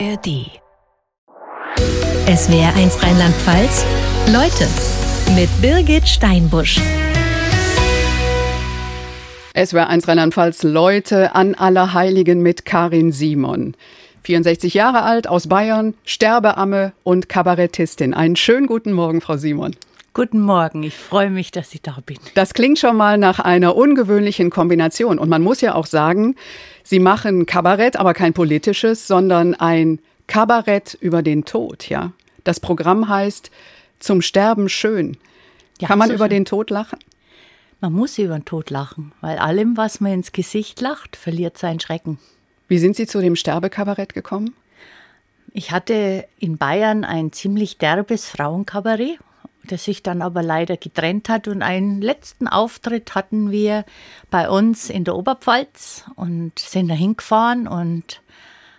ARD. SWR 1 Rheinland-Pfalz. Leute mit Birgit Steinbusch. SWR 1 Rheinland-Pfalz Leute an Allerheiligen mit Karin Simon. 64 Jahre alt, aus Bayern, Sterbeamme und Kabarettistin. Einen schönen guten Morgen, Frau Simon. Guten Morgen, ich freue mich, dass ich da bin. Das klingt schon mal nach einer ungewöhnlichen Kombination. Und man muss ja auch sagen, Sie machen Kabarett, aber kein politisches, sondern ein Kabarett über den Tod, ja. Das Programm heißt Zum Sterben schön. Ja, Kann man so über schön. den Tod lachen? Man muss über den Tod lachen, weil allem, was man ins Gesicht lacht, verliert seinen Schrecken. Wie sind Sie zu dem Sterbekabarett gekommen? Ich hatte in Bayern ein ziemlich derbes Frauenkabarett das sich dann aber leider getrennt hat. Und einen letzten Auftritt hatten wir bei uns in der Oberpfalz und sind da hingefahren. Und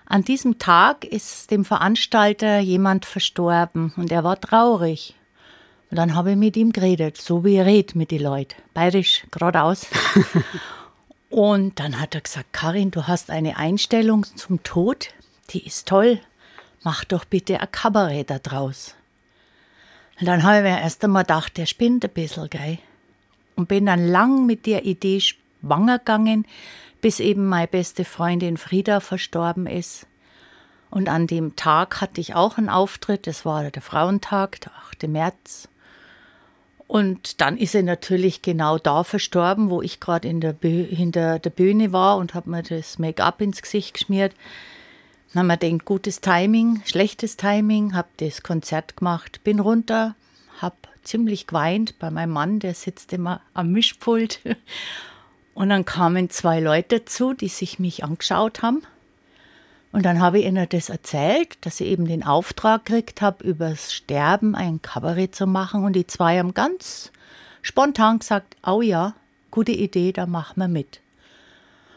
an diesem Tag ist dem Veranstalter jemand verstorben und er war traurig. Und dann habe ich mit ihm geredet, so wie er redet mit den Leuten, bayerisch, geradeaus. und dann hat er gesagt, Karin, du hast eine Einstellung zum Tod, die ist toll. Mach doch bitte ein Kabarett da draus. Und dann habe ich mir erst einmal gedacht, der spinnt ein bisschen, gell? Und bin dann lang mit der Idee schwanger gegangen, bis eben meine beste Freundin Frieda verstorben ist. Und an dem Tag hatte ich auch einen Auftritt, das war der Frauentag, der 8. März. Und dann ist er natürlich genau da verstorben, wo ich gerade hinter der Bühne war und habe mir das Make-up ins Gesicht geschmiert. Dann wir gedacht, gutes Timing, schlechtes Timing, habe das Konzert gemacht, bin runter, habe ziemlich geweint bei meinem Mann, der sitzt immer am Mischpult. Und dann kamen zwei Leute dazu, die sich mich angeschaut haben. Und dann habe ich ihnen das erzählt, dass ich eben den Auftrag gekriegt habe, übers Sterben ein Kabarett zu machen. Und die zwei haben ganz spontan gesagt, oh ja, gute Idee, da machen wir mit.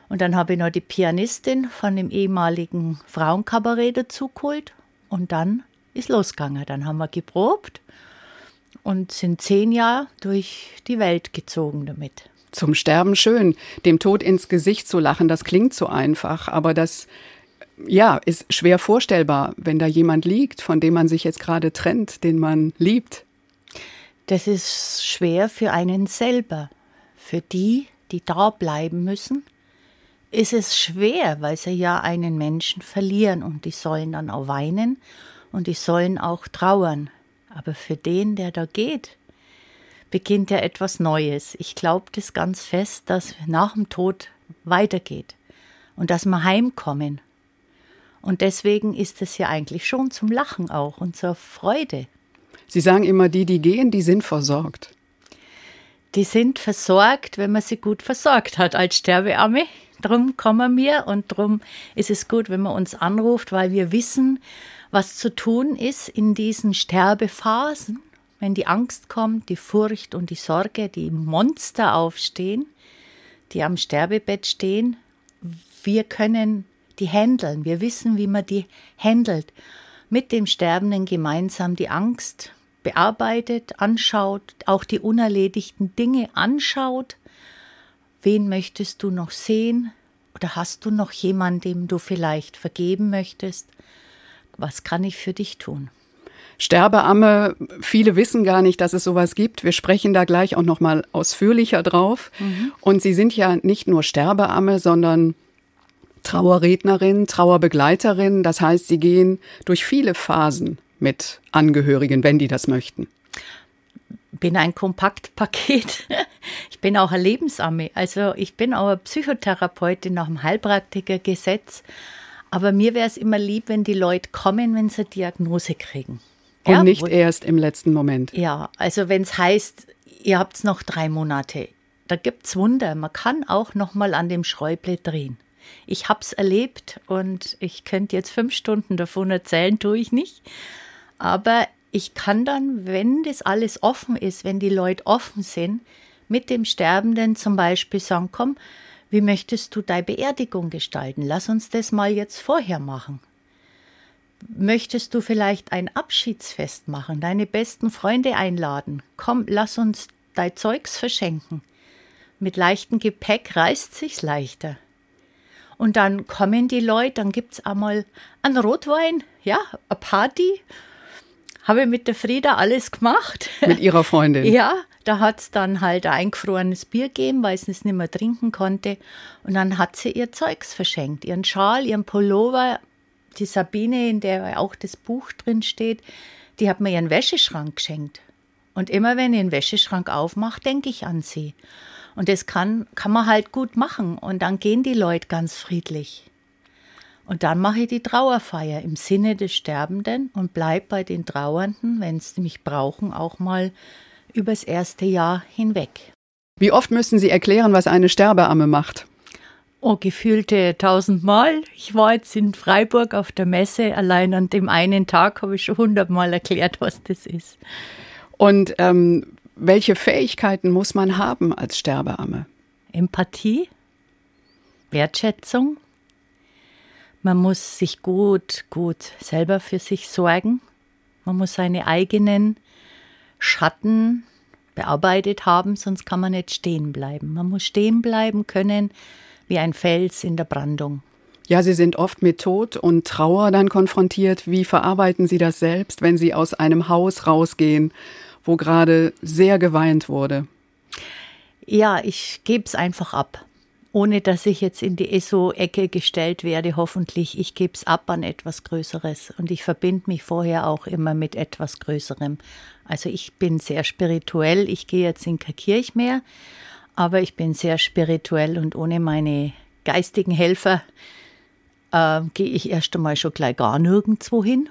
Und dann habe ich noch die Pianistin von dem ehemaligen Frauenkabarett dazu geholt. Und dann ist losgegangen. Dann haben wir geprobt und sind zehn Jahre durch die Welt gezogen damit. Zum Sterben schön, dem Tod ins Gesicht zu lachen, das klingt so einfach, aber das ja, ist schwer vorstellbar, wenn da jemand liegt, von dem man sich jetzt gerade trennt, den man liebt. Das ist schwer für einen selber, für die, die da bleiben müssen, ist es schwer, weil sie ja einen Menschen verlieren und die sollen dann auch weinen und die sollen auch trauern. Aber für den, der da geht, beginnt ja etwas Neues. Ich glaube das ganz fest, dass nach dem Tod weitergeht und dass wir heimkommen. Und deswegen ist es ja eigentlich schon zum Lachen auch und zur Freude. Sie sagen immer, die, die gehen, die sind versorgt. Die sind versorgt, wenn man sie gut versorgt hat als Sterbearme. Drum kommen wir und drum ist es gut, wenn man uns anruft, weil wir wissen, was zu tun ist in diesen Sterbephasen, wenn die Angst kommt, die Furcht und die Sorge, die Monster aufstehen, die am Sterbebett stehen. Wir können die handeln. Wir wissen, wie man die handelt. Mit dem Sterbenden gemeinsam die Angst bearbeitet, anschaut, auch die unerledigten Dinge anschaut Wen möchtest du noch sehen? Oder hast du noch jemanden, dem du vielleicht vergeben möchtest? Was kann ich für dich tun? Sterbeamme, viele wissen gar nicht, dass es sowas gibt. Wir sprechen da gleich auch noch mal ausführlicher drauf. Mhm. Und Sie sind ja nicht nur Sterbeamme, sondern Trauerrednerin, Trauerbegleiterin. Das heißt, Sie gehen durch viele Phasen mit Angehörigen, wenn die das möchten bin ein Kompaktpaket. Ich bin auch eine Lebensamme. Also ich bin auch eine Psychotherapeutin nach dem Heilpraktikergesetz. Aber mir wäre es immer lieb, wenn die Leute kommen, wenn sie eine Diagnose kriegen. Und ja, nicht erst im letzten Moment. Ja, also wenn es heißt, ihr habt noch drei Monate. Da gibt es Wunder. Man kann auch noch mal an dem Schräuble drehen. Ich habe es erlebt und ich könnte jetzt fünf Stunden davon erzählen, tue ich nicht. Aber ich kann dann, wenn das alles offen ist, wenn die Leute offen sind, mit dem Sterbenden zum Beispiel sagen, komm, wie möchtest du deine Beerdigung gestalten? Lass uns das mal jetzt vorher machen. Möchtest du vielleicht ein Abschiedsfest machen, deine besten Freunde einladen? Komm, lass uns dein Zeugs verschenken. Mit leichtem Gepäck reißt sich's leichter. Und dann kommen die Leute, dann gibt es einmal einen Rotwein, ja, eine Party. Habe mit der Frieda alles gemacht. Mit ihrer Freundin? ja, da hat es dann halt ein eingefrorenes Bier gegeben, weil sie es nicht mehr trinken konnte. Und dann hat sie ihr Zeugs verschenkt, ihren Schal, ihren Pullover. Die Sabine, in der auch das Buch drin steht, die hat mir ihren Wäscheschrank geschenkt. Und immer wenn ich den Wäscheschrank aufmache, denke ich an sie. Und das kann, kann man halt gut machen. Und dann gehen die Leute ganz friedlich. Und dann mache ich die Trauerfeier im Sinne des Sterbenden und bleib bei den Trauernden, wenn sie mich brauchen, auch mal übers erste Jahr hinweg. Wie oft müssen Sie erklären, was eine Sterbeamme macht? Oh, gefühlte tausendmal. Ich war jetzt in Freiburg auf der Messe. Allein an dem einen Tag habe ich schon hundertmal erklärt, was das ist. Und ähm, welche Fähigkeiten muss man haben als Sterbeamme? Empathie, Wertschätzung. Man muss sich gut, gut selber für sich sorgen. Man muss seine eigenen Schatten bearbeitet haben, sonst kann man nicht stehen bleiben. Man muss stehen bleiben können wie ein Fels in der Brandung. Ja, Sie sind oft mit Tod und Trauer dann konfrontiert. Wie verarbeiten Sie das selbst, wenn Sie aus einem Haus rausgehen wo gerade sehr geweint wurde? Ja, ich gebe es einfach ab. Ohne dass ich jetzt in die ESO-Ecke gestellt werde, hoffentlich. Ich gebe es ab an etwas Größeres. Und ich verbinde mich vorher auch immer mit etwas Größerem. Also ich bin sehr spirituell. Ich gehe jetzt in keine Kirche mehr, aber ich bin sehr spirituell und ohne meine geistigen Helfer äh, gehe ich erst einmal schon gleich gar nirgendwo hin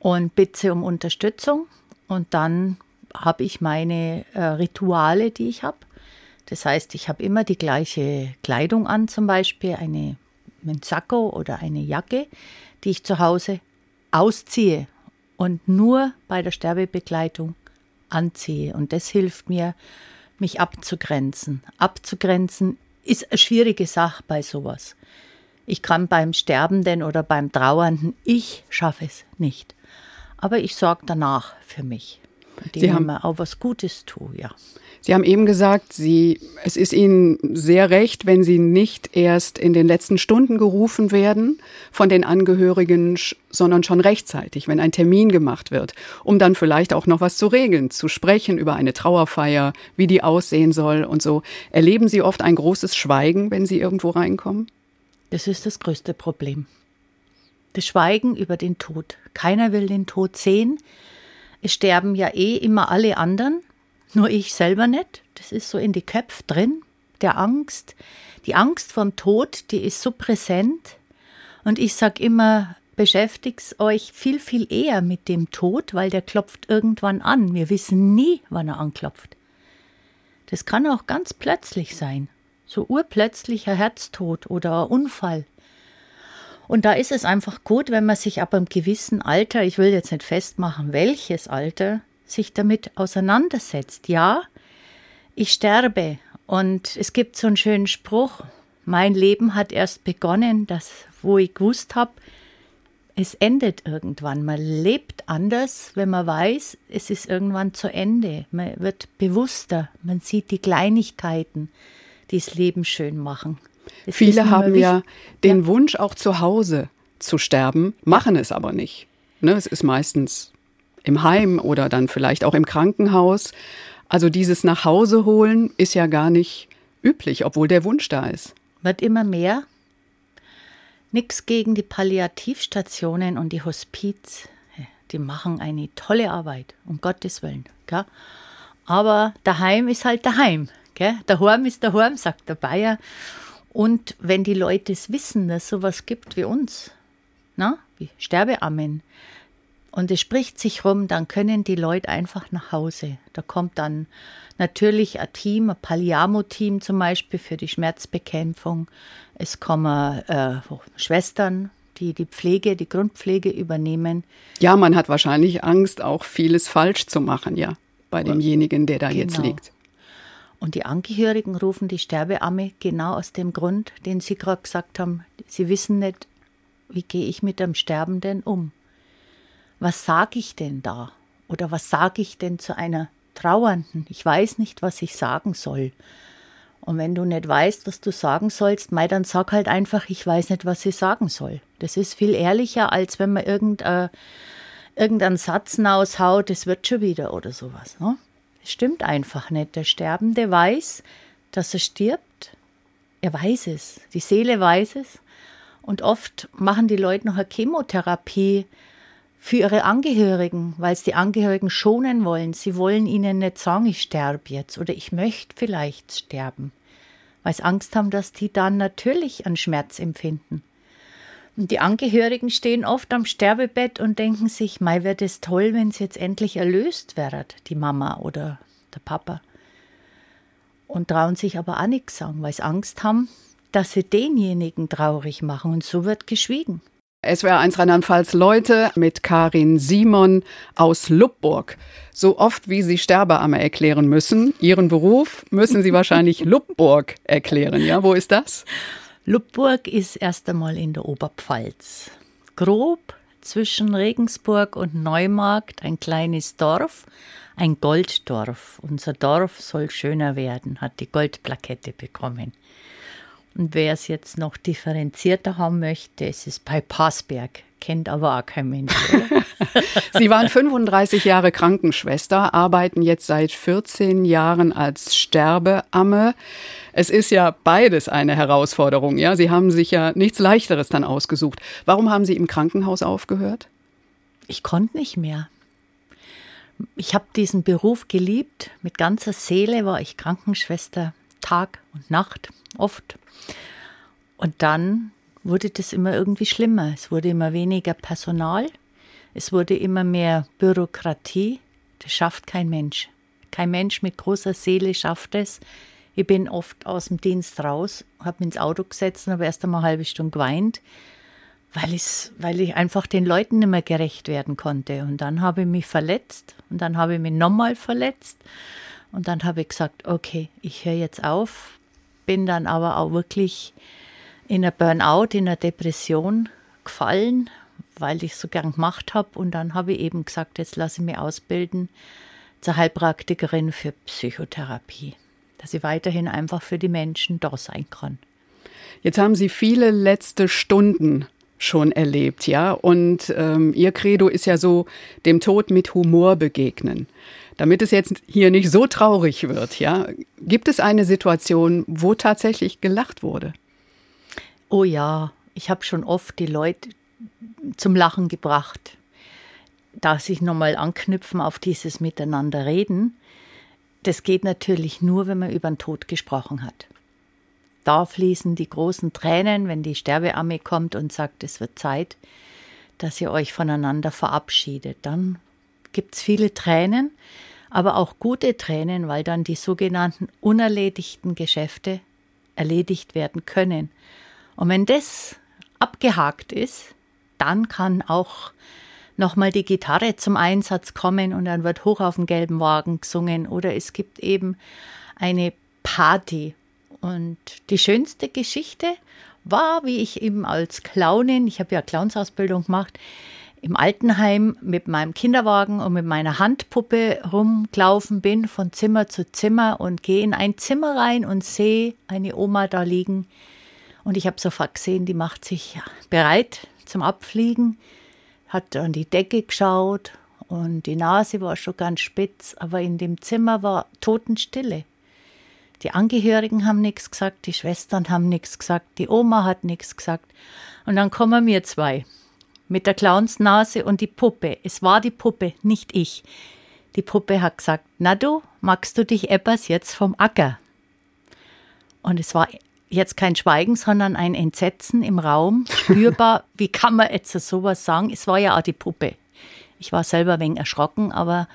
und bitte um Unterstützung. Und dann habe ich meine äh, Rituale, die ich habe. Das heißt, ich habe immer die gleiche Kleidung an, zum Beispiel eine, ein Sakko oder eine Jacke, die ich zu Hause ausziehe und nur bei der Sterbebegleitung anziehe. Und das hilft mir, mich abzugrenzen. Abzugrenzen ist eine schwierige Sache bei sowas. Ich kann beim Sterbenden oder beim Trauernden, ich schaffe es nicht aber ich sorge danach für mich. Indem Sie haben mir auch was Gutes tue, ja. Sie haben eben gesagt, Sie, es ist Ihnen sehr recht, wenn Sie nicht erst in den letzten Stunden gerufen werden von den Angehörigen, sondern schon rechtzeitig, wenn ein Termin gemacht wird, um dann vielleicht auch noch was zu regeln, zu sprechen über eine Trauerfeier, wie die aussehen soll und so. Erleben Sie oft ein großes Schweigen, wenn Sie irgendwo reinkommen? Das ist das größte Problem das Schweigen über den Tod. Keiner will den Tod sehen. Es sterben ja eh immer alle anderen, nur ich selber nicht. Das ist so in die Köpfe drin, der Angst. Die Angst vom Tod, die ist so präsent. Und ich sag immer, beschäftigt euch viel, viel eher mit dem Tod, weil der klopft irgendwann an. Wir wissen nie, wann er anklopft. Das kann auch ganz plötzlich sein. So urplötzlicher Herztod oder ein Unfall. Und da ist es einfach gut, wenn man sich ab einem gewissen Alter, ich will jetzt nicht festmachen, welches Alter, sich damit auseinandersetzt. Ja, ich sterbe. Und es gibt so einen schönen Spruch, mein Leben hat erst begonnen, das, wo ich gewusst habe, es endet irgendwann. Man lebt anders, wenn man weiß, es ist irgendwann zu Ende. Man wird bewusster, man sieht die Kleinigkeiten, die das Leben schön machen. Es Viele haben ja den ja. Wunsch, auch zu Hause zu sterben, machen es aber nicht. Ne, es ist meistens im Heim oder dann vielleicht auch im Krankenhaus. Also dieses nach Hause holen ist ja gar nicht üblich, obwohl der Wunsch da ist. Wird immer mehr. Nichts gegen die Palliativstationen und die Hospiz. Die machen eine tolle Arbeit, um Gottes Willen. Gell? Aber daheim ist halt daheim. Gell? Daheim ist daheim, sagt der Bayer. Und wenn die Leute es wissen, dass es sowas gibt wie uns, na, wie Sterbeammen, und es spricht sich rum, dann können die Leute einfach nach Hause. Da kommt dann natürlich ein Team, ein Palliamo-Team zum Beispiel für die Schmerzbekämpfung. Es kommen äh, Schwestern, die die Pflege, die Grundpflege übernehmen. Ja, man hat wahrscheinlich Angst, auch vieles falsch zu machen, ja, bei demjenigen, der da genau. jetzt liegt. Und die Angehörigen rufen die Sterbeamme genau aus dem Grund, den Sie gerade gesagt haben. Sie wissen nicht, wie gehe ich mit dem Sterbenden um? Was sage ich denn da? Oder was sage ich denn zu einer Trauernden? Ich weiß nicht, was ich sagen soll. Und wenn du nicht weißt, was du sagen sollst, mei, dann sag halt einfach, ich weiß nicht, was ich sagen soll. Das ist viel ehrlicher, als wenn man irgendein, irgendeinen Satz aushaut, es wird schon wieder oder sowas. Ne? Das stimmt einfach nicht. Der Sterbende weiß, dass er stirbt. Er weiß es. Die Seele weiß es. Und oft machen die Leute noch eine Chemotherapie für ihre Angehörigen, weil sie die Angehörigen schonen wollen. Sie wollen ihnen nicht sagen, ich sterbe jetzt oder ich möchte vielleicht sterben, weil sie Angst haben, dass die dann natürlich einen Schmerz empfinden. Und die Angehörigen stehen oft am Sterbebett und denken sich, mei, wäre das toll, wenn sie jetzt endlich erlöst wäre, die Mama oder der Papa. Und trauen sich aber auch nichts sagen, weil sie Angst haben, dass sie denjenigen traurig machen. Und so wird geschwiegen. SWR 1 Rheinland-Pfalz Leute mit Karin Simon aus Luppburg. So oft wie Sie Sterbeamme erklären müssen, Ihren Beruf müssen Sie wahrscheinlich Luppburg erklären. Ja, wo ist das? Luppburg ist erst einmal in der Oberpfalz. Grob zwischen Regensburg und Neumarkt ein kleines Dorf, ein Golddorf. Unser Dorf soll schöner werden, hat die Goldplakette bekommen. Und wer es jetzt noch differenzierter haben möchte, ist es bei Passberg. Kennt aber auch kein Mensch. Sie waren 35 Jahre Krankenschwester, arbeiten jetzt seit 14 Jahren als Sterbeamme. Es ist ja beides eine Herausforderung. Ja, Sie haben sich ja nichts Leichteres dann ausgesucht. Warum haben Sie im Krankenhaus aufgehört? Ich konnte nicht mehr. Ich habe diesen Beruf geliebt. Mit ganzer Seele war ich Krankenschwester, Tag und Nacht, oft. Und dann wurde das immer irgendwie schlimmer. Es wurde immer weniger Personal, es wurde immer mehr Bürokratie. Das schafft kein Mensch. Kein Mensch mit großer Seele schafft es. Ich bin oft aus dem Dienst raus, habe mich ins Auto gesetzt und habe erst einmal eine halbe Stunde geweint, weil, weil ich einfach den Leuten nicht mehr gerecht werden konnte. Und dann habe ich mich verletzt und dann habe ich mich nochmal verletzt. Und dann habe ich gesagt, okay, ich höre jetzt auf, bin dann aber auch wirklich in einer Burnout, in einer Depression gefallen, weil ich so gern gemacht habe. Und dann habe ich eben gesagt, jetzt lasse ich mich ausbilden zur Heilpraktikerin für Psychotherapie, dass ich weiterhin einfach für die Menschen da sein kann. Jetzt haben Sie viele letzte Stunden schon erlebt, ja. Und ähm, Ihr Credo ist ja so, dem Tod mit Humor begegnen. Damit es jetzt hier nicht so traurig wird, ja, gibt es eine Situation, wo tatsächlich gelacht wurde? Oh ja, ich habe schon oft die Leute zum Lachen gebracht. Da sich nochmal anknüpfen auf dieses Miteinander reden, das geht natürlich nur, wenn man über den Tod gesprochen hat. Da fließen die großen Tränen, wenn die Sterbearmee kommt und sagt, es wird Zeit, dass ihr euch voneinander verabschiedet. Dann gibt es viele Tränen, aber auch gute Tränen, weil dann die sogenannten unerledigten Geschäfte erledigt werden können. Und wenn das abgehakt ist, dann kann auch nochmal die Gitarre zum Einsatz kommen und dann wird hoch auf dem gelben Wagen gesungen oder es gibt eben eine Party. Und die schönste Geschichte war, wie ich eben als Clownin, ich habe ja Clownsausbildung gemacht, im Altenheim mit meinem Kinderwagen und mit meiner Handpuppe rumgelaufen bin von Zimmer zu Zimmer und gehe in ein Zimmer rein und sehe eine Oma da liegen, und ich habe sofort gesehen, die macht sich bereit zum Abfliegen, hat an die Decke geschaut und die Nase war schon ganz spitz, aber in dem Zimmer war Totenstille. Die Angehörigen haben nichts gesagt, die Schwestern haben nichts gesagt, die Oma hat nichts gesagt. Und dann kommen wir zwei mit der Clownsnase und die Puppe. Es war die Puppe, nicht ich. Die Puppe hat gesagt, na du, magst du dich etwas jetzt vom Acker? Und es war jetzt kein Schweigen, sondern ein Entsetzen im Raum, spürbar. Wie kann man jetzt sowas sagen? Es war ja auch die Puppe. Ich war selber ein wenig erschrocken, aber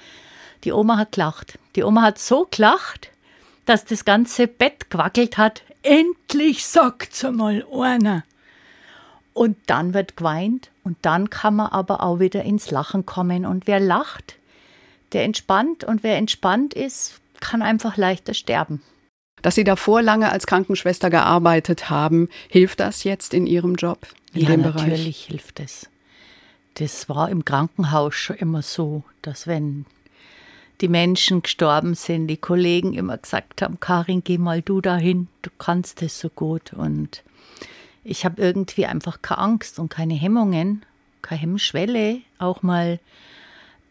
die Oma hat gelacht. Die Oma hat so gelacht, dass das ganze Bett gewackelt hat. Endlich sagt's einmal einer. Und dann wird geweint und dann kann man aber auch wieder ins Lachen kommen. Und wer lacht, der entspannt und wer entspannt ist, kann einfach leichter sterben. Dass Sie davor lange als Krankenschwester gearbeitet haben, hilft das jetzt in Ihrem Job? In ja, natürlich hilft es. Das war im Krankenhaus schon immer so, dass wenn die Menschen gestorben sind, die Kollegen immer gesagt haben, Karin, geh mal du dahin, du kannst es so gut. Und ich habe irgendwie einfach keine Angst und keine Hemmungen, keine Hemmschwelle, auch mal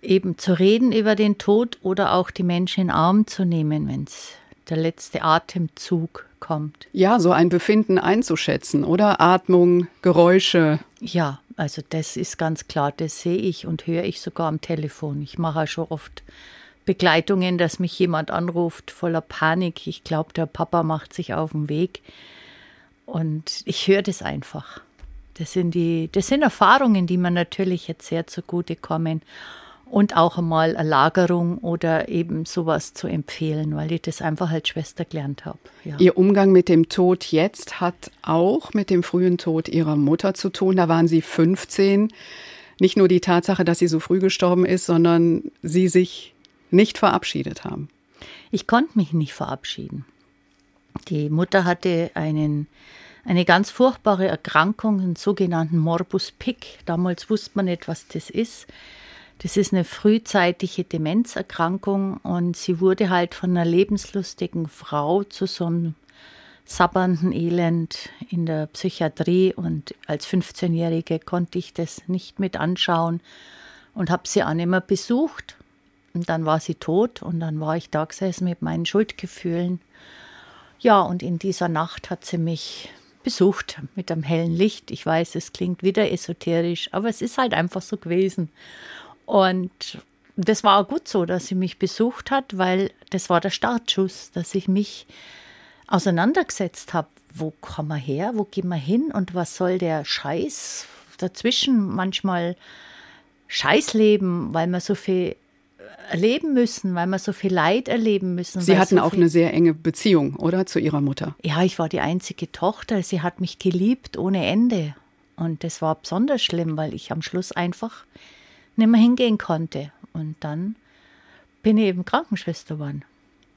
eben zu reden über den Tod oder auch die Menschen in den Arm zu nehmen, wenn es der letzte Atemzug kommt. Ja, so ein Befinden einzuschätzen, oder? Atmung, Geräusche. Ja, also das ist ganz klar, das sehe ich und höre ich sogar am Telefon. Ich mache schon oft Begleitungen, dass mich jemand anruft voller Panik. Ich glaube, der Papa macht sich auf den Weg. Und ich höre das einfach. Das sind, die, das sind Erfahrungen, die mir natürlich jetzt sehr zugute kommen und auch einmal eine Lagerung oder eben sowas zu empfehlen, weil ich das einfach als Schwester gelernt habe. Ja. Ihr Umgang mit dem Tod jetzt hat auch mit dem frühen Tod Ihrer Mutter zu tun. Da waren Sie 15. Nicht nur die Tatsache, dass sie so früh gestorben ist, sondern Sie sich nicht verabschiedet haben. Ich konnte mich nicht verabschieden. Die Mutter hatte einen, eine ganz furchtbare Erkrankung, einen sogenannten Morbus Pick. Damals wusste man nicht, was das ist. Das ist eine frühzeitige Demenzerkrankung und sie wurde halt von einer lebenslustigen Frau zu so einem sabbernden Elend in der Psychiatrie und als 15-Jährige konnte ich das nicht mit anschauen und habe sie auch mehr besucht. Und dann war sie tot und dann war ich da gesessen mit meinen Schuldgefühlen. Ja, und in dieser Nacht hat sie mich besucht mit einem hellen Licht. Ich weiß, es klingt wieder esoterisch, aber es ist halt einfach so gewesen. Und das war auch gut so, dass sie mich besucht hat, weil das war der Startschuss, dass ich mich auseinandergesetzt habe. Wo kommen wir her? Wo gehen wir hin? Und was soll der Scheiß dazwischen? Manchmal Scheißleben, weil wir so viel erleben müssen, weil wir so viel Leid erleben müssen. Sie hatten so auch eine sehr enge Beziehung, oder? Zu Ihrer Mutter? Ja, ich war die einzige Tochter. Sie hat mich geliebt ohne Ende. Und das war besonders schlimm, weil ich am Schluss einfach nicht mehr hingehen konnte. Und dann bin ich eben Krankenschwester geworden.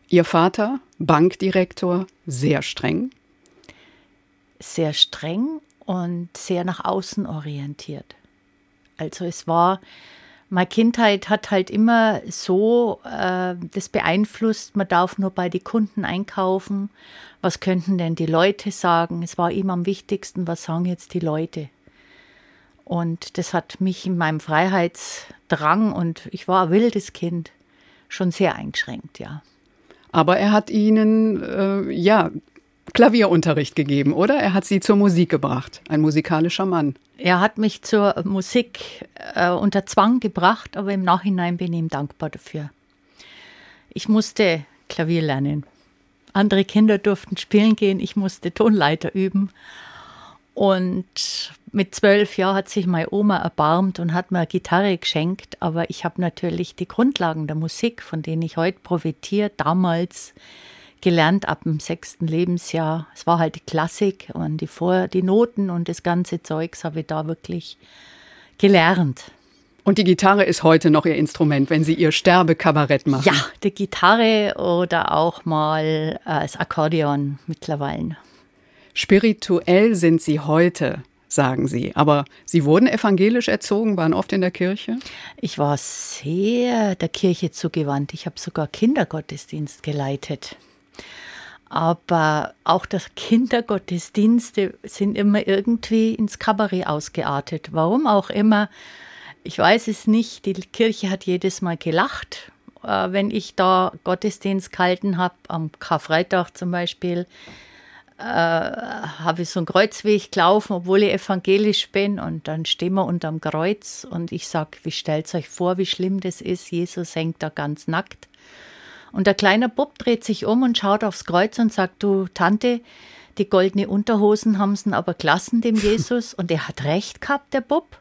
Ihr Vater, Bankdirektor, sehr streng? Sehr streng und sehr nach außen orientiert. Also es war, meine Kindheit hat halt immer so äh, das beeinflusst, man darf nur bei den Kunden einkaufen. Was könnten denn die Leute sagen? Es war ihm am wichtigsten, was sagen jetzt die Leute? Und das hat mich in meinem Freiheitsdrang und ich war ein wildes Kind schon sehr eingeschränkt, ja. Aber er hat Ihnen, äh, ja, Klavierunterricht gegeben, oder? Er hat Sie zur Musik gebracht, ein musikalischer Mann. Er hat mich zur Musik äh, unter Zwang gebracht, aber im Nachhinein bin ich ihm dankbar dafür. Ich musste Klavier lernen. Andere Kinder durften spielen gehen, ich musste Tonleiter üben. Und mit zwölf Jahren hat sich meine Oma erbarmt und hat mir eine Gitarre geschenkt, aber ich habe natürlich die Grundlagen der Musik, von denen ich heute profitiere, damals gelernt ab dem sechsten Lebensjahr. Es war halt die Klassik und die, Vor die Noten und das ganze Zeugs habe ich da wirklich gelernt. Und die Gitarre ist heute noch Ihr Instrument, wenn Sie Ihr Sterbekabarett machen? Ja, die Gitarre oder auch mal äh, das Akkordeon mittlerweile. Spirituell sind sie heute, sagen sie. Aber sie wurden evangelisch erzogen, waren oft in der Kirche? Ich war sehr der Kirche zugewandt. Ich habe sogar Kindergottesdienst geleitet. Aber auch das Kindergottesdienste sind immer irgendwie ins Kabarett ausgeartet. Warum auch immer. Ich weiß es nicht. Die Kirche hat jedes Mal gelacht, äh, wenn ich da Gottesdienst gehalten habe, am Karfreitag zum Beispiel äh, habe ich so einen Kreuzweg gelaufen, obwohl ich evangelisch bin. Und dann stehen wir unterm Kreuz und ich sage, wie stellt euch vor, wie schlimm das ist. Jesus hängt da ganz nackt. Und der kleine Bub dreht sich um und schaut aufs Kreuz und sagt, du Tante, die goldene Unterhosen haben sie aber gelassen, dem Jesus. Und er hat recht gehabt, der Bub.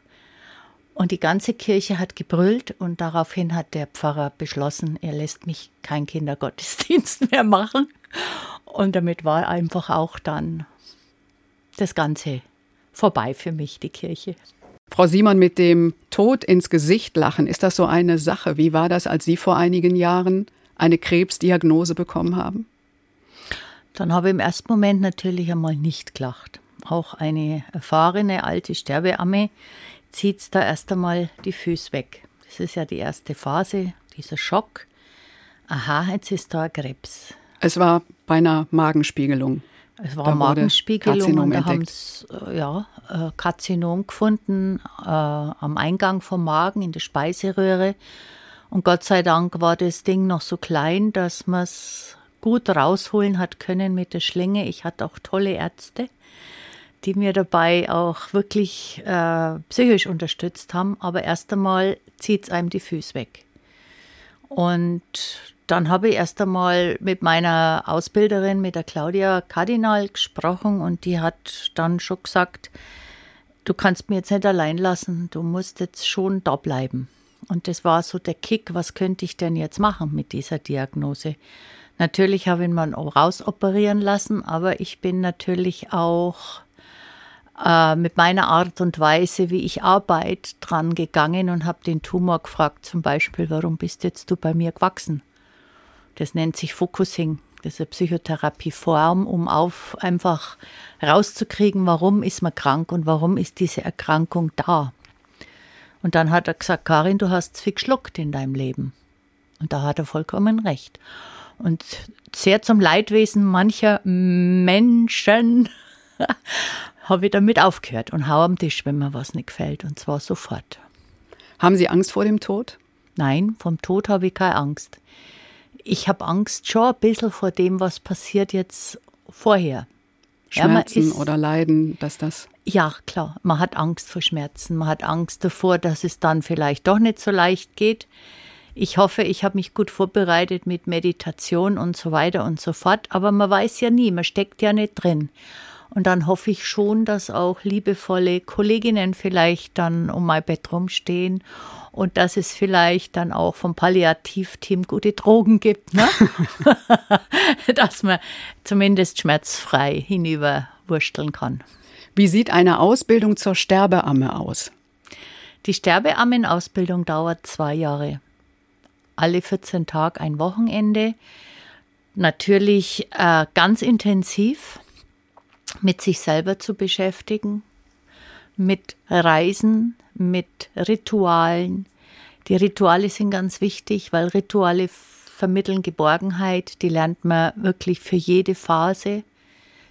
Und die ganze Kirche hat gebrüllt und daraufhin hat der Pfarrer beschlossen, er lässt mich keinen Kindergottesdienst mehr machen. Und damit war einfach auch dann das Ganze vorbei für mich, die Kirche. Frau Simon, mit dem Tod ins Gesicht lachen, ist das so eine Sache? Wie war das, als Sie vor einigen Jahren eine Krebsdiagnose bekommen haben? Dann habe ich im ersten Moment natürlich einmal nicht gelacht. Auch eine erfahrene alte Sterbeamme zieht da erst einmal die Füße weg. Das ist ja die erste Phase, dieser Schock. Aha, jetzt ist da ein Krebs. Es war bei einer Magenspiegelung. Es war Magenspiegelung und da haben sie äh, ja, äh, Karzinom gefunden äh, am Eingang vom Magen in der Speiseröhre. Und Gott sei Dank war das Ding noch so klein, dass man es gut rausholen hat können mit der Schlinge. Ich hatte auch tolle Ärzte, die mir dabei auch wirklich äh, psychisch unterstützt haben. Aber erst einmal zieht es einem die Füße weg. Und dann habe ich erst einmal mit meiner Ausbilderin, mit der Claudia Kardinal, gesprochen und die hat dann schon gesagt, du kannst mir jetzt nicht allein lassen, du musst jetzt schon da bleiben. Und das war so der Kick, was könnte ich denn jetzt machen mit dieser Diagnose? Natürlich habe ich ihn mal rausoperieren lassen, aber ich bin natürlich auch äh, mit meiner Art und Weise, wie ich arbeite, dran gegangen und habe den Tumor gefragt, zum Beispiel, warum bist jetzt du bei mir gewachsen? Das nennt sich Focusing. Das ist eine Psychotherapieform, um auf einfach rauszukriegen, warum ist man krank und warum ist diese Erkrankung da. Und dann hat er gesagt, Karin, du hast viel geschluckt in deinem Leben. Und da hat er vollkommen recht. Und sehr zum Leidwesen mancher Menschen habe ich damit aufgehört und hau am Tisch, wenn mir was nicht gefällt. Und zwar sofort. Haben Sie Angst vor dem Tod? Nein, vom Tod habe ich keine Angst. Ich habe Angst schon ein bisschen vor dem, was passiert jetzt vorher. Schmerzen ja, ist, oder Leiden, dass das. Ja, klar. Man hat Angst vor Schmerzen. Man hat Angst davor, dass es dann vielleicht doch nicht so leicht geht. Ich hoffe, ich habe mich gut vorbereitet mit Meditation und so weiter und so fort. Aber man weiß ja nie, man steckt ja nicht drin. Und dann hoffe ich schon, dass auch liebevolle Kolleginnen vielleicht dann um mein Bett rumstehen und dass es vielleicht dann auch vom Palliativteam gute Drogen gibt, ne? dass man zumindest schmerzfrei hinüberwursteln kann. Wie sieht eine Ausbildung zur Sterbeamme aus? Die Sterbeammenausbildung dauert zwei Jahre. Alle 14 Tage ein Wochenende. Natürlich äh, ganz intensiv mit sich selber zu beschäftigen, mit Reisen, mit Ritualen. Die Rituale sind ganz wichtig, weil Rituale vermitteln Geborgenheit, die lernt man wirklich für jede Phase.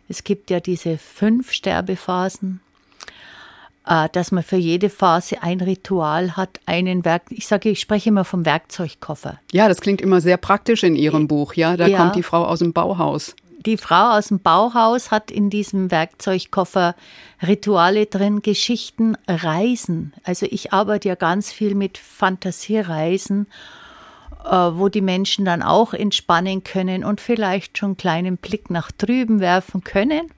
Es gibt ja diese fünf Sterbephasen, äh, dass man für jede Phase ein Ritual hat, einen Werk. Ich sage, ich spreche immer vom Werkzeugkoffer. Ja, das klingt immer sehr praktisch in Ihrem Buch. Ja, da ja. kommt die Frau aus dem Bauhaus die Frau aus dem Bauhaus hat in diesem Werkzeugkoffer Rituale drin, Geschichten, Reisen. Also ich arbeite ja ganz viel mit Fantasiereisen, äh, wo die Menschen dann auch entspannen können und vielleicht schon einen kleinen Blick nach drüben werfen können,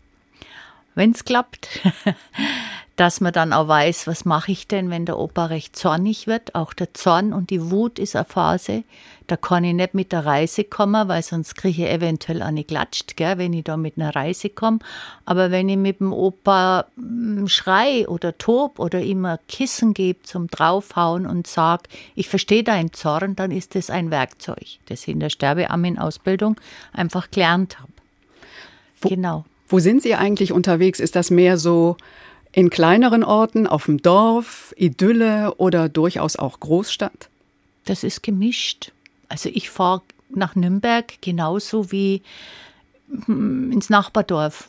wenn es klappt. dass man dann auch weiß, was mache ich denn, wenn der Opa recht zornig wird. Auch der Zorn und die Wut ist eine Phase. Da kann ich nicht mit der Reise kommen, weil sonst kriege ich eventuell eine klatscht, gell, wenn ich da mit einer Reise komme. Aber wenn ich mit dem Opa hm, schrei oder tob oder immer Kissen gebe zum Draufhauen und sage, ich verstehe deinen Zorn, dann ist das ein Werkzeug, das ich in der Sterbeammen-Ausbildung einfach gelernt habe. Genau. Wo sind Sie eigentlich unterwegs? Ist das mehr so in kleineren Orten, auf dem Dorf, Idylle oder durchaus auch Großstadt? Das ist gemischt. Also ich fahre nach Nürnberg genauso wie hm, ins Nachbardorf.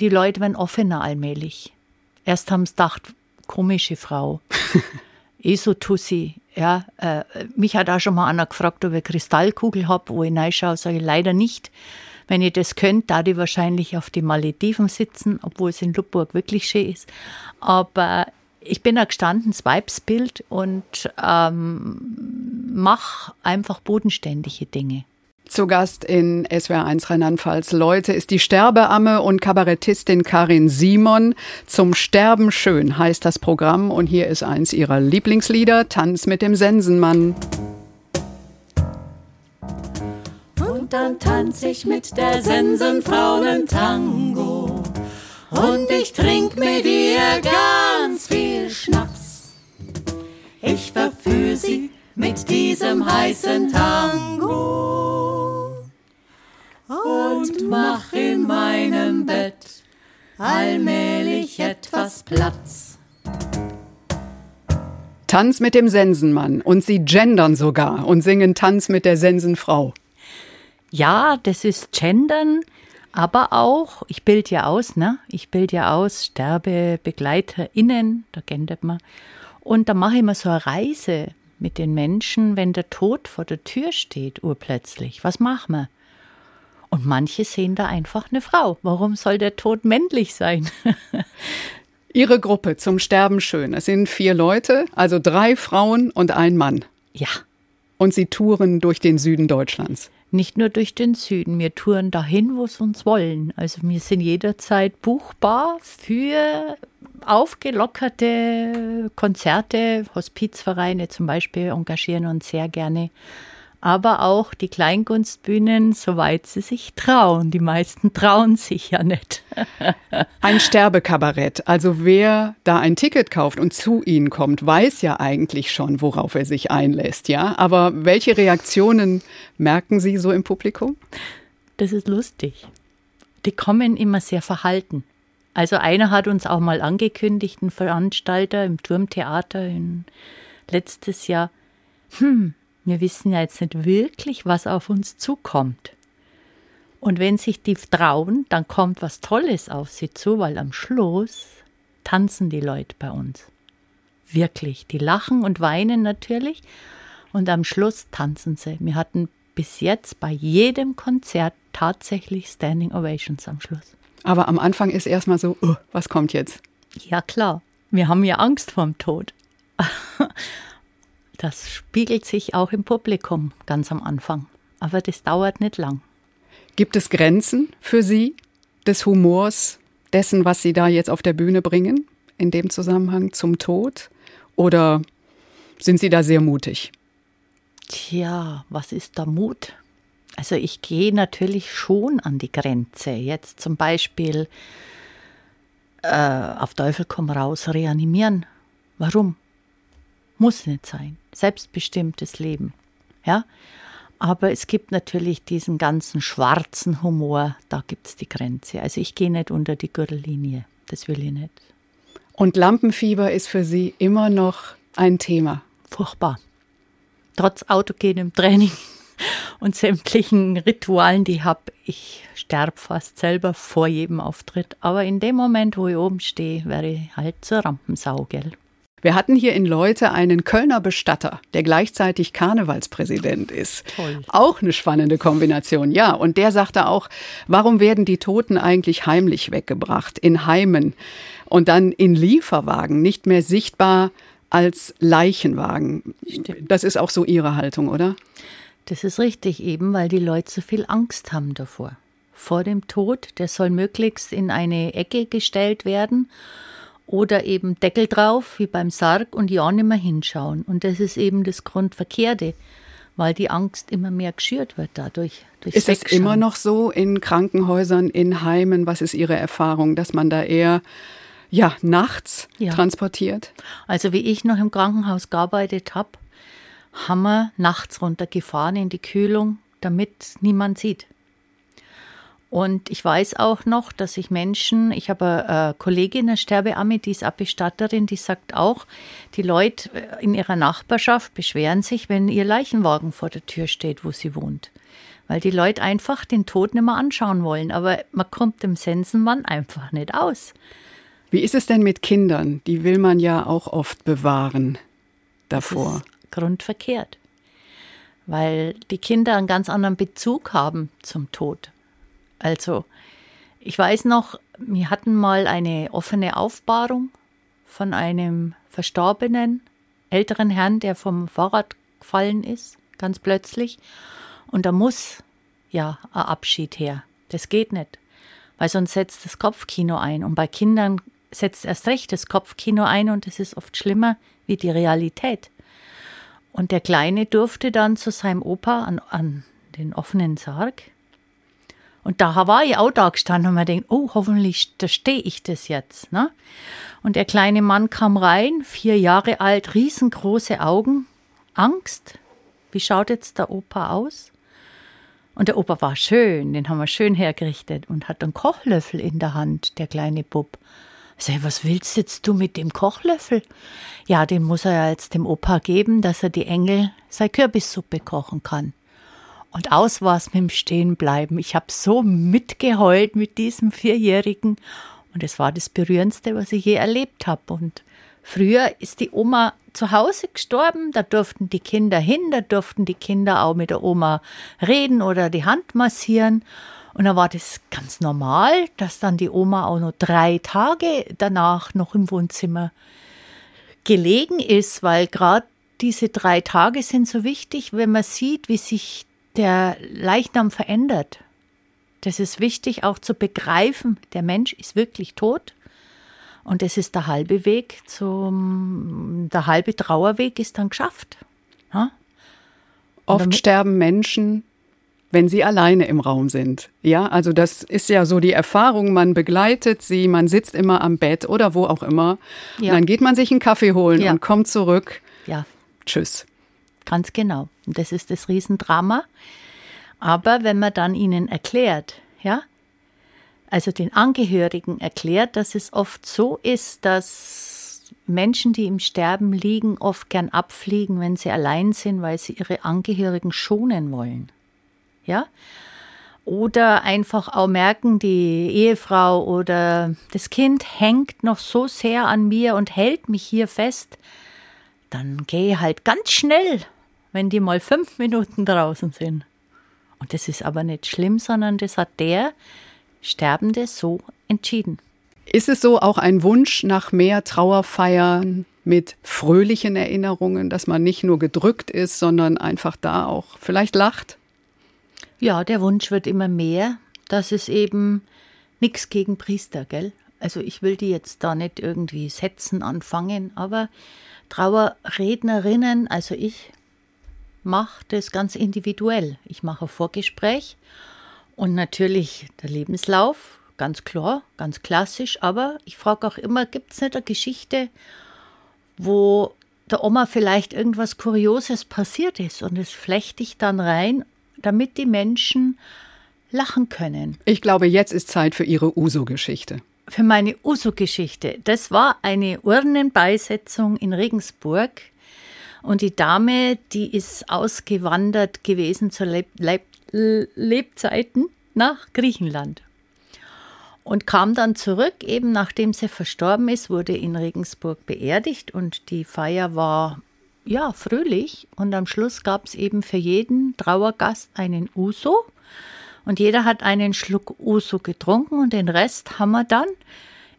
Die Leute werden offener allmählich. Erst haben sie gedacht, komische Frau. eh so Tussi. Ja, äh, mich hat auch schon mal einer gefragt, ob ich eine Kristallkugel habe, wo ich reinschaue, sage ich leider nicht. Wenn ich das könnte, da die wahrscheinlich auf die Malediven sitzen, obwohl es in Lubburg wirklich schön ist. Aber ich bin ein gestandenes Weibsbild und ähm, mache einfach bodenständige Dinge. Zu Gast in SWR1 Rheinland-Pfalz Leute ist die Sterbeamme und Kabarettistin Karin Simon. Zum Sterben schön heißt das Programm und hier ist eins ihrer Lieblingslieder, Tanz mit dem Sensenmann. Und dann tanz ich mit der Sensenfrau nen Tango. Und ich trink mit ihr ganz viel Schnaps. Ich verführe sie mit diesem heißen Tango. Und mach in meinem Bett allmählich etwas Platz. Tanz mit dem Sensenmann und sie gendern sogar und singen Tanz mit der Sensenfrau. Ja, das ist Gendern, aber auch, ich bilde ja aus, ne? Ich bilde ja aus SterbebegleiterInnen, da gendert man. Und da mache ich immer so eine Reise mit den Menschen, wenn der Tod vor der Tür steht, urplötzlich. Was machen wir? Und manche sehen da einfach eine Frau. Warum soll der Tod männlich sein? Ihre Gruppe zum Sterben schön. Es sind vier Leute, also drei Frauen und ein Mann. Ja. Und Sie touren durch den Süden Deutschlands. Nicht nur durch den Süden, wir touren dahin, wo es uns wollen. Also wir sind jederzeit buchbar für aufgelockerte Konzerte. Hospizvereine zum Beispiel engagieren uns sehr gerne aber auch die Kleinkunstbühnen, soweit sie sich trauen. Die meisten trauen sich ja nicht. ein Sterbekabarett. Also wer da ein Ticket kauft und zu Ihnen kommt, weiß ja eigentlich schon, worauf er sich einlässt, ja? Aber welche Reaktionen merken Sie so im Publikum? Das ist lustig. Die kommen immer sehr verhalten. Also einer hat uns auch mal angekündigt, ein Veranstalter im Turmtheater in letztes Jahr. Hm, wir wissen ja jetzt nicht wirklich, was auf uns zukommt. Und wenn sich die trauen, dann kommt was Tolles auf sie zu, weil am Schluss tanzen die Leute bei uns. Wirklich, die lachen und weinen natürlich und am Schluss tanzen sie. Wir hatten bis jetzt bei jedem Konzert tatsächlich Standing Ovations am Schluss. Aber am Anfang ist erstmal so, oh, was kommt jetzt? Ja klar, wir haben ja Angst vorm Tod. Das spiegelt sich auch im Publikum ganz am Anfang. Aber das dauert nicht lang. Gibt es Grenzen für Sie des Humors, dessen, was Sie da jetzt auf der Bühne bringen, in dem Zusammenhang zum Tod? Oder sind Sie da sehr mutig? Tja, was ist da Mut? Also ich gehe natürlich schon an die Grenze. Jetzt zum Beispiel äh, auf Teufel komm raus reanimieren. Warum? Muss nicht sein. Selbstbestimmtes Leben. Ja? Aber es gibt natürlich diesen ganzen schwarzen Humor, da gibt es die Grenze. Also ich gehe nicht unter die Gürtellinie. Das will ich nicht. Und Lampenfieber ist für Sie immer noch ein Thema. Furchtbar. Trotz autogenem Training und sämtlichen Ritualen, die ich habe, ich sterbe fast selber vor jedem Auftritt. Aber in dem Moment, wo ich oben stehe, wäre ich halt zur Rampensau, gell? Wir hatten hier in Leute einen Kölner Bestatter, der gleichzeitig Karnevalspräsident ist. Toll. Auch eine spannende Kombination, ja. Und der sagte auch, warum werden die Toten eigentlich heimlich weggebracht, in Heimen und dann in Lieferwagen, nicht mehr sichtbar als Leichenwagen? Stimmt. Das ist auch so Ihre Haltung, oder? Das ist richtig, eben weil die Leute so viel Angst haben davor. Vor dem Tod, der soll möglichst in eine Ecke gestellt werden oder eben Deckel drauf, wie beim Sarg, und ja nicht mehr hinschauen. Und das ist eben das Grundverkehrte, weil die Angst immer mehr geschürt wird dadurch. Ist es immer noch so in Krankenhäusern, in Heimen? Was ist Ihre Erfahrung, dass man da eher ja, nachts ja. transportiert? Also wie ich noch im Krankenhaus gearbeitet habe, haben wir nachts runtergefahren in die Kühlung, damit niemand sieht. Und ich weiß auch noch, dass ich Menschen, ich habe eine Kollegin, eine Sterbeamme, die ist Abbestatterin, die sagt auch, die Leute in ihrer Nachbarschaft beschweren sich, wenn ihr Leichenwagen vor der Tür steht, wo sie wohnt. Weil die Leute einfach den Tod nicht mehr anschauen wollen. Aber man kommt dem Sensenmann einfach nicht aus. Wie ist es denn mit Kindern? Die will man ja auch oft bewahren davor. Das ist grundverkehrt. Weil die Kinder einen ganz anderen Bezug haben zum Tod. Also, ich weiß noch, wir hatten mal eine offene Aufbahrung von einem verstorbenen älteren Herrn, der vom Fahrrad gefallen ist, ganz plötzlich. Und da muss ja ein Abschied her. Das geht nicht, weil sonst setzt das Kopfkino ein. Und bei Kindern setzt erst recht das Kopfkino ein und es ist oft schlimmer wie die Realität. Und der Kleine durfte dann zu seinem Opa an, an den offenen Sarg und da war ich auch da gestanden und mir denkt, oh, hoffentlich stehe ich das jetzt. Ne? Und der kleine Mann kam rein, vier Jahre alt, riesengroße Augen, Angst. Wie schaut jetzt der Opa aus? Und der Opa war schön, den haben wir schön hergerichtet und hat einen Kochlöffel in der Hand, der kleine Bub. Sag, was willst jetzt du mit dem Kochlöffel? Ja, den muss er ja jetzt dem Opa geben, dass er die Engel seine Kürbissuppe kochen kann. Und aus war es mit dem Stehenbleiben. Ich habe so mitgeheult mit diesem Vierjährigen. Und es war das Berührendste, was ich je erlebt habe. Und früher ist die Oma zu Hause gestorben. Da durften die Kinder hin, da durften die Kinder auch mit der Oma reden oder die Hand massieren. Und da war das ganz normal, dass dann die Oma auch noch drei Tage danach noch im Wohnzimmer gelegen ist, weil gerade diese drei Tage sind so wichtig, wenn man sieht, wie sich der Leichnam verändert. Das ist wichtig auch zu begreifen, der Mensch ist wirklich tot. Und das ist der halbe Weg zum, der halbe Trauerweg ist dann geschafft. Ja? Oft sterben Menschen wenn sie alleine im Raum sind. Ja, also das ist ja so die Erfahrung, man begleitet sie, man sitzt immer am Bett oder wo auch immer. Ja. Und dann geht man sich einen Kaffee holen ja. und kommt zurück. Ja. Tschüss. Ganz genau. Und das ist das Riesendrama. Aber wenn man dann ihnen erklärt, ja, also den Angehörigen erklärt, dass es oft so ist, dass Menschen, die im Sterben liegen, oft gern abfliegen, wenn sie allein sind, weil sie ihre Angehörigen schonen wollen ja. Oder einfach auch merken, die Ehefrau oder das Kind hängt noch so sehr an mir und hält mich hier fest, dann gehe halt ganz schnell, wenn die mal fünf Minuten draußen sind. Und das ist aber nicht schlimm, sondern das hat der Sterbende so entschieden. Ist es so auch ein Wunsch nach mehr Trauerfeiern mit fröhlichen Erinnerungen, dass man nicht nur gedrückt ist, sondern einfach da auch vielleicht lacht? Ja, der Wunsch wird immer mehr. Das ist eben nichts gegen Priester, gell? Also ich will die jetzt da nicht irgendwie setzen anfangen, aber Trauerrednerinnen, also ich mache das ganz individuell. Ich mache ein Vorgespräch und natürlich der Lebenslauf, ganz klar, ganz klassisch, aber ich frage auch immer, gibt es nicht eine Geschichte, wo der Oma vielleicht irgendwas Kurioses passiert ist und das flechte ich dann rein damit die Menschen lachen können. Ich glaube, jetzt ist Zeit für Ihre Uso-Geschichte. Für meine Uso-Geschichte. Das war eine Urnenbeisetzung in Regensburg. Und die Dame, die ist ausgewandert gewesen zu Leb Leb Lebzeiten nach Griechenland. Und kam dann zurück, eben nachdem sie verstorben ist, wurde in Regensburg beerdigt und die Feier war ja, fröhlich. Und am Schluss gab es eben für jeden Trauergast einen Uso. Und jeder hat einen Schluck Uso getrunken und den Rest haben wir dann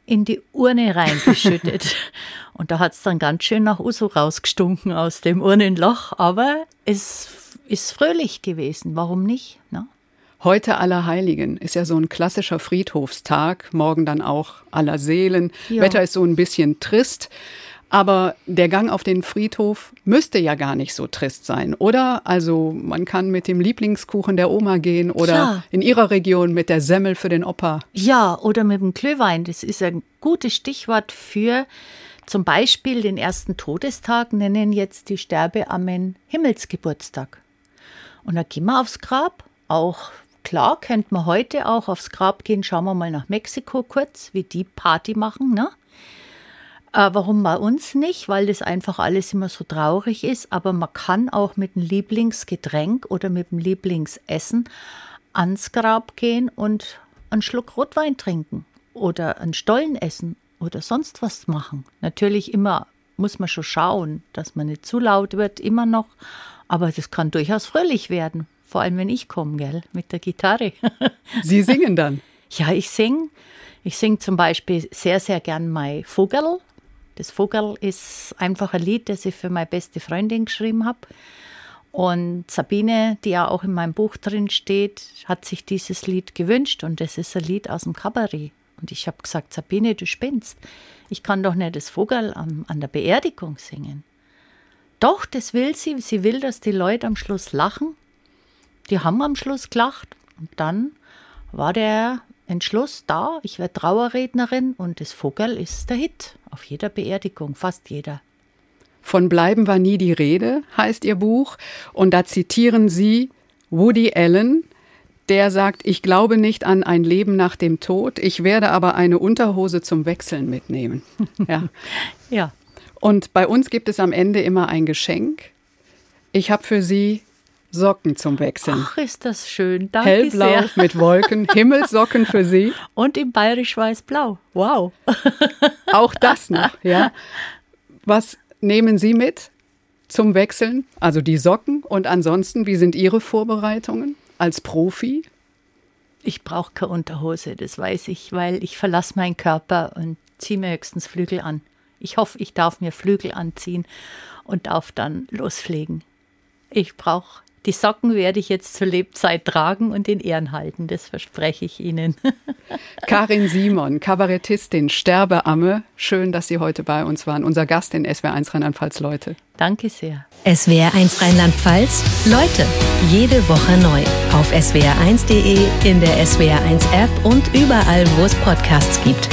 in die Urne reingeschüttet. und da hat es dann ganz schön nach Uso rausgestunken aus dem Urnenloch. Aber es ist fröhlich gewesen. Warum nicht? Ne? Heute Allerheiligen ist ja so ein klassischer Friedhofstag, morgen dann auch aller Seelen. Ja. Wetter ist so ein bisschen trist. Aber der Gang auf den Friedhof müsste ja gar nicht so trist sein, oder? Also man kann mit dem Lieblingskuchen der Oma gehen oder ja. in ihrer Region mit der Semmel für den Opa. Ja, oder mit dem Glühwein. Das ist ein gutes Stichwort für zum Beispiel den ersten Todestag, nennen jetzt die Sterbeammen Himmelsgeburtstag. Und da gehen wir aufs Grab. Auch klar, könnte man heute auch aufs Grab gehen. Schauen wir mal nach Mexiko kurz, wie die Party machen, ne? Äh, warum bei uns nicht? Weil das einfach alles immer so traurig ist. Aber man kann auch mit dem Lieblingsgetränk oder mit dem Lieblingsessen ans Grab gehen und einen Schluck Rotwein trinken oder einen Stollen essen oder sonst was machen. Natürlich immer muss man schon schauen, dass man nicht zu laut wird, immer noch. Aber das kann durchaus fröhlich werden. Vor allem, wenn ich komme, gell, mit der Gitarre. Sie singen dann? Ja, ich singe. Ich singe zum Beispiel sehr, sehr gern mein Vogel. Das Vogel ist einfach ein Lied, das ich für meine beste Freundin geschrieben habe. Und Sabine, die ja auch in meinem Buch drin steht, hat sich dieses Lied gewünscht und das ist ein Lied aus dem Kabarett. Und ich habe gesagt, Sabine, du spinnst. Ich kann doch nicht das Vogel an, an der Beerdigung singen. Doch, das will sie. Sie will, dass die Leute am Schluss lachen. Die haben am Schluss gelacht. Und dann war der Entschluss da, ich werde Trauerrednerin und das Vogel ist der Hit auf jeder Beerdigung, fast jeder. Von Bleiben war nie die Rede, heißt Ihr Buch. Und da zitieren Sie Woody Allen, der sagt, ich glaube nicht an ein Leben nach dem Tod, ich werde aber eine Unterhose zum Wechseln mitnehmen. Ja. ja. Und bei uns gibt es am Ende immer ein Geschenk. Ich habe für Sie Socken zum Wechseln. Ach, ist das schön. Danke Hellblau sehr. mit Wolken, Himmelssocken für Sie. Und im bayerisch-weiß-blau. Wow. Auch das noch, ja. Was nehmen Sie mit zum Wechseln? Also die Socken und ansonsten, wie sind Ihre Vorbereitungen als Profi? Ich brauche keine Unterhose, das weiß ich, weil ich verlasse meinen Körper und ziehe mir höchstens Flügel an. Ich hoffe, ich darf mir Flügel anziehen und darf dann lospflegen. Ich brauche die Socken werde ich jetzt zur Lebzeit tragen und in Ehren halten, das verspreche ich Ihnen. Karin Simon, Kabarettistin, Sterbeamme. Schön, dass Sie heute bei uns waren. Unser Gast in SWR1 Rheinland-Pfalz, Leute. Danke sehr. SWR1 Rheinland-Pfalz, Leute, jede Woche neu. Auf swr1.de, in der SWR1 App und überall, wo es Podcasts gibt.